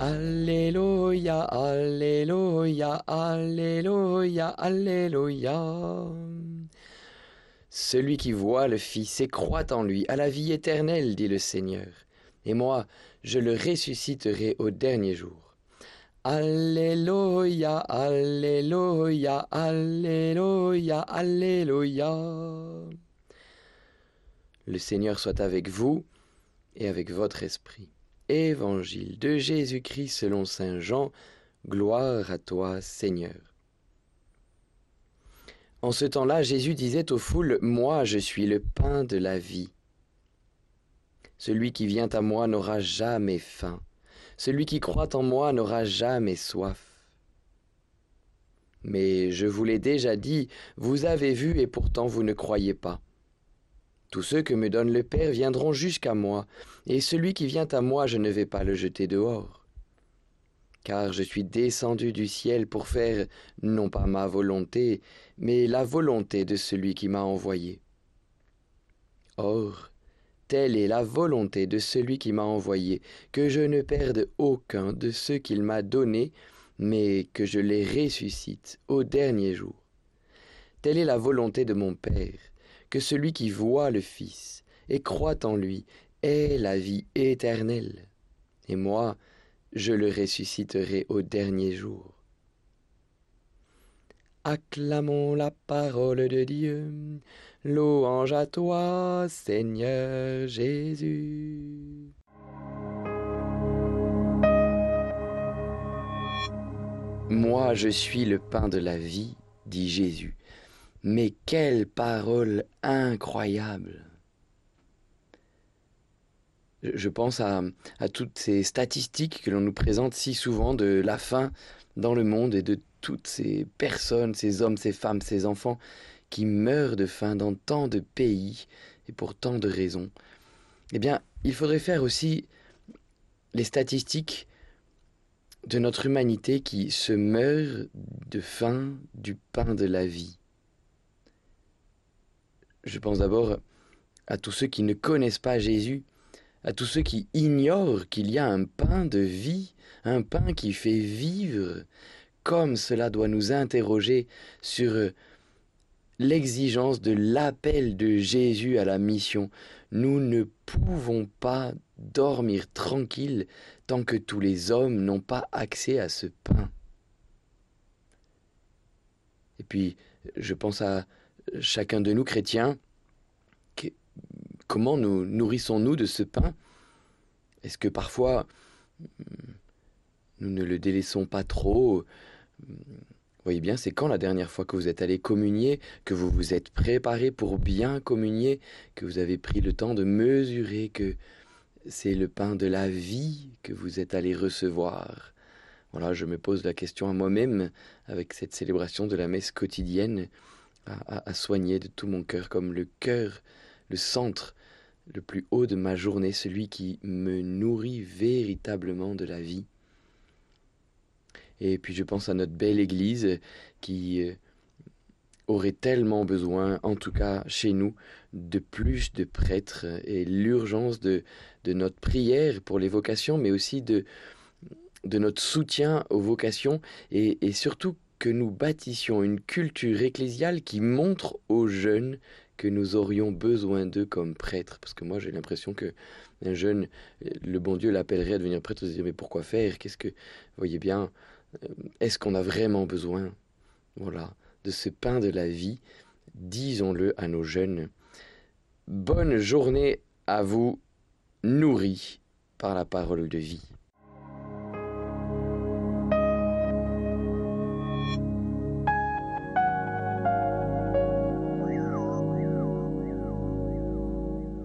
Alléluia, Alléluia, Alléluia, Alléluia. Celui qui voit le Fils et croit en lui a la vie éternelle, dit le Seigneur. Et moi, je le ressusciterai au dernier jour. Alléluia, Alléluia, Alléluia, Alléluia. Le Seigneur soit avec vous et avec votre esprit. Évangile de Jésus-Christ selon Saint Jean, gloire à toi Seigneur. En ce temps-là, Jésus disait aux foules, Moi je suis le pain de la vie. Celui qui vient à moi n'aura jamais faim. Celui qui croit en moi n'aura jamais soif. Mais je vous l'ai déjà dit, vous avez vu et pourtant vous ne croyez pas. Tous ceux que me donne le Père viendront jusqu'à moi, et celui qui vient à moi, je ne vais pas le jeter dehors. Car je suis descendu du ciel pour faire non pas ma volonté, mais la volonté de celui qui m'a envoyé. Or, telle est la volonté de celui qui m'a envoyé, que je ne perde aucun de ceux qu'il m'a donnés, mais que je les ressuscite au dernier jour. Telle est la volonté de mon Père, que celui qui voit le Fils et croit en lui ait la vie éternelle. Et moi, je le ressusciterai au dernier jour. Acclamons la parole de Dieu. Louange à toi, Seigneur Jésus. Moi, je suis le pain de la vie, dit Jésus. Mais quelle parole incroyable Je pense à, toutes ces statistiques que l'on nous présente si souvent de la faim dans le monde et de toutes ces personnes, ces hommes, ces femmes, ces enfants qui meurent de faim dans tant de pays et pour tant de raisons. Eh bien, il faudrait faire aussi les statistiques de notre humanité qui se meurt de faim du pain de la vie. Je pense d'abord à tous ceux qui ne connaissent pas Jésus, à tous ceux qui ignorent qu'il y a un pain de vie, un pain qui fait vivre, comme cela doit nous interroger sur l'exigence de l'appel de Jésus à la mission. Nous ne pouvons pas dormir tranquille tant que tous les hommes n'ont pas accès à ce pain. Et puis, je pense à chacun de nous chrétiens, comment nous nourrissons-nous de ce pain? Est-ce que parfois nous ne le délaissons pas trop? Voyez bien, c'est quand la dernière fois que vous êtes allé communier, que vous vous êtes préparé pour bien communier, que vous avez pris le temps de mesurer que c'est le pain de la vie que vous êtes allé recevoir? Voilà, je me pose la question à moi-même avec cette célébration de la messe quotidienne à, soigner de tout mon cœur comme le cœur, le centre le plus haut de ma journée, celui qui me nourrit véritablement de la vie. Et puis je pense à notre belle Église qui euh, aurait tellement besoin, en tout cas chez nous, de plus de prêtres et l'urgence de, notre prière pour les vocations, mais aussi de, notre soutien aux vocations et surtout que nous bâtissions une culture ecclésiale qui montre aux jeunes que nous aurions besoin d'eux comme prêtres. Parce que moi, j'ai l'impression que un jeune, le bon Dieu l'appellerait à devenir prêtre, se dire mais pourquoi faire? Qu'est-ce que, voyez bien, euh, est-ce qu'on a vraiment besoin, voilà, de ce pain de la vie? Disons-le à nos jeunes. Bonne journée à vous, nourris par la parole de vie.